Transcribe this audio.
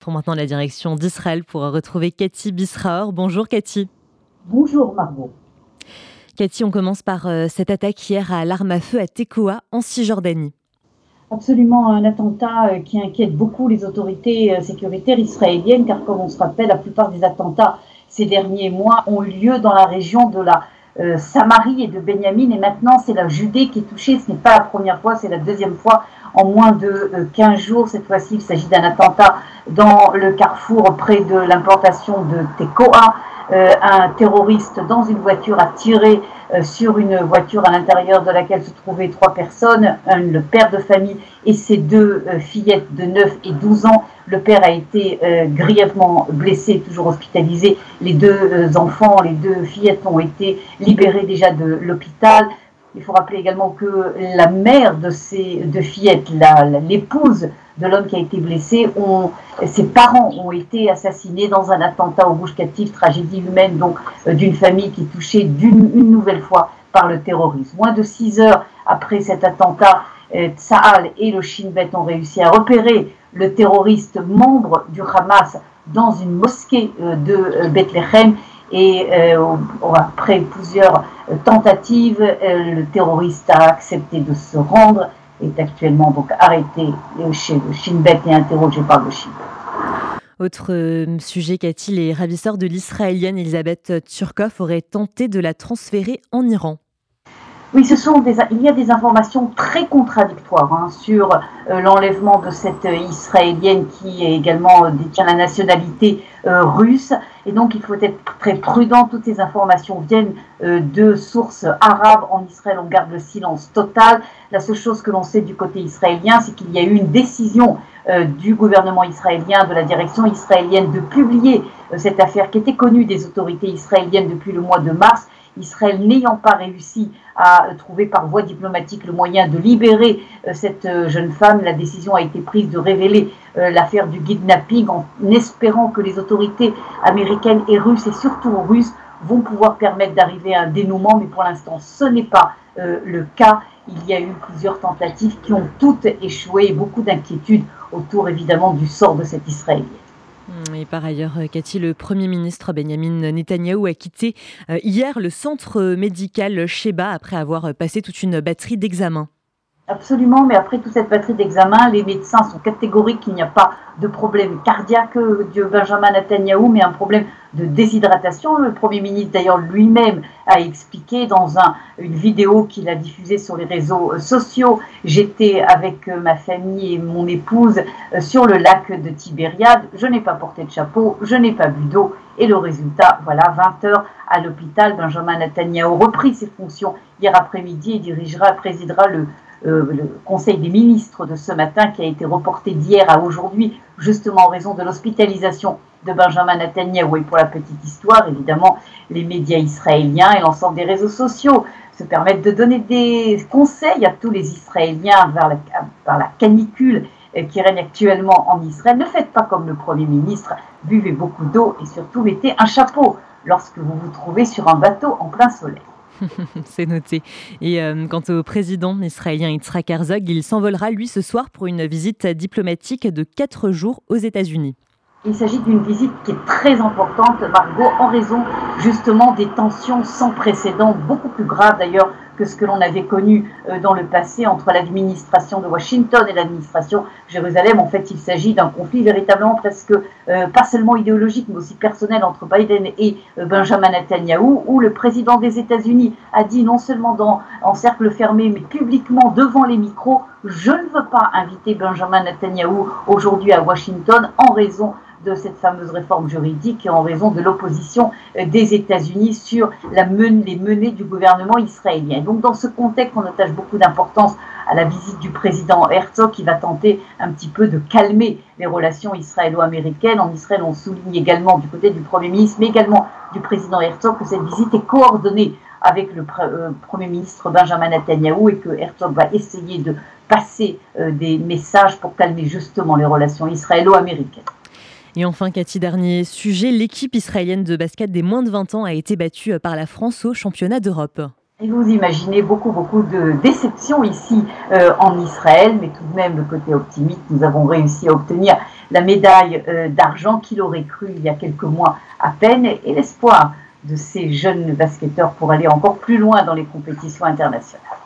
Pour maintenant la direction d'Israël pour retrouver Cathy Bisraor. Bonjour Cathy. Bonjour Margot. Cathy, on commence par euh, cette attaque hier à l'arme à feu à Tekoa en Cisjordanie. Absolument un attentat euh, qui inquiète beaucoup les autorités euh, sécuritaires israéliennes car comme on se rappelle, la plupart des attentats ces derniers mois ont eu lieu dans la région de la Samarie et de Benjamin et maintenant c'est la Judée qui est touchée. Ce n'est pas la première fois, c'est la deuxième fois en moins de 15 jours. Cette fois-ci, il s'agit d'un attentat dans le carrefour près de l'implantation de Tekoa. Euh, un terroriste dans une voiture a tiré euh, sur une voiture à l'intérieur de laquelle se trouvaient trois personnes, le père de famille et ses deux euh, fillettes de 9 et 12 ans. Le père a été grièvement blessé, toujours hospitalisé. Les deux enfants, les deux fillettes ont été libérées déjà de l'hôpital. Il faut rappeler également que la mère de ces deux fillettes, l'épouse de l'homme qui a été blessé, ses parents ont été assassinés dans un attentat au bouche captif, tragédie humaine donc euh, d'une famille qui est touchée d'une une nouvelle fois par le terrorisme. Moins de six heures après cet attentat, euh, Tsahal et le Shin Bet ont réussi à repérer le terroriste membre du Hamas dans une mosquée euh, de Bethléem et après plusieurs tentative. Euh, le terroriste a accepté de se rendre, est actuellement donc arrêté chez le Shin Bet et interrogé par le Shin autre euh, sujet, Cathy, les ravisseurs de l'israélienne Elisabeth Turkov auraient tenté de la transférer en Iran. Oui, ce sont des, il y a des informations très contradictoires hein, sur euh, l'enlèvement de cette Israélienne qui est également détient la nationalité russe. Et donc, il faut être très prudent. Toutes ces informations viennent euh, de sources arabes. En Israël, on garde le silence total. La seule chose que l'on sait du côté israélien, c'est qu'il y a eu une décision euh, du gouvernement israélien, de la direction israélienne, de publier euh, cette affaire qui était connue des autorités israéliennes depuis le mois de mars Israël n'ayant pas réussi à trouver par voie diplomatique le moyen de libérer euh, cette euh, jeune femme, la décision a été prise de révéler euh, l'affaire du kidnapping en espérant que les autorités américaines et russes et surtout russes vont pouvoir permettre d'arriver à un dénouement, mais pour l'instant ce n'est pas le cas. Il y a eu plusieurs tentatives qui ont toutes échoué et beaucoup d'inquiétudes autour évidemment du sort de cette Israélienne. Mm, et par ailleurs, euh, Cathy, le Premier ministre Benjamin Netanyahou a quitté euh, hier le centre médical Sheba après avoir passé toute une batterie d'examens. Absolument, mais après toute cette batterie d'examens, les médecins sont catégoriques qu'il n'y a pas de problème cardiaque de Benjamin Netanyahu, mais un problème de déshydratation. Le Premier ministre, d'ailleurs, lui-même a expliqué dans un, une vidéo qu'il a diffusée sur les réseaux sociaux. J'étais avec euh, ma famille et mon épouse euh, sur le lac de Tibériade. Je n'ai pas porté de chapeau, je n'ai pas bu d'eau. Et le résultat, voilà, 20 heures à l'hôpital. Benjamin Netanyahu repris ses fonctions hier après-midi et dirigera, présidera le euh, le Conseil des ministres de ce matin qui a été reporté d'hier à aujourd'hui, justement en raison de l'hospitalisation de Benjamin Netanyahu. Et pour la petite histoire, évidemment, les médias israéliens et l'ensemble des réseaux sociaux se permettent de donner des conseils à tous les Israéliens vers la, vers la canicule euh, qui règne actuellement en Israël. Ne faites pas comme le Premier ministre, buvez beaucoup d'eau et surtout mettez un chapeau lorsque vous vous trouvez sur un bateau en plein soleil. C'est noté. Et euh, quant au président israélien Yitzhak Herzog, il s'envolera lui ce soir pour une visite diplomatique de quatre jours aux États-Unis. Il s'agit d'une visite qui est très importante, Margot, en raison justement des tensions sans précédent, beaucoup plus graves d'ailleurs que ce que l'on avait connu euh, dans le passé entre l'administration de Washington et l'administration Jérusalem. En fait, il s'agit d'un conflit véritablement presque euh, pas seulement idéologique, mais aussi personnel entre Biden et euh, Benjamin Netanyahu, où le président des États-Unis a dit non seulement dans, en cercle fermé, mais publiquement devant les micros, je ne veux pas inviter Benjamin Netanyahu aujourd'hui à Washington en raison de cette fameuse réforme juridique en raison de l'opposition euh, des États-Unis sur les menées du gouvernement israélien. donc dans ce contexte, on attache beaucoup d'importance à la visite du président Herzog qui va tenter un petit peu de calmer les relations israélo-américaines. En Israël, on souligne également du côté du Premier ministre, mais également du président Herzog, que cette visite est coordonnée avec le euh, Premier ministre Benjamin Netanyahu et que Herzog va essayer de passer euh, des messages pour calmer justement les relations israélo-américaines. Et enfin, Cathy, dernier sujet, l'équipe israélienne de basket des moins de 20 ans a été battue par la France au championnat d'Europe. Vous imaginez beaucoup, beaucoup de déceptions ici euh, en Israël, mais tout de même, le côté optimiste, nous avons réussi à obtenir la médaille euh, d'argent qu'il aurait cru il y a quelques mois à peine, et l'espoir de ces jeunes basketteurs pour aller encore plus loin dans les compétitions internationales.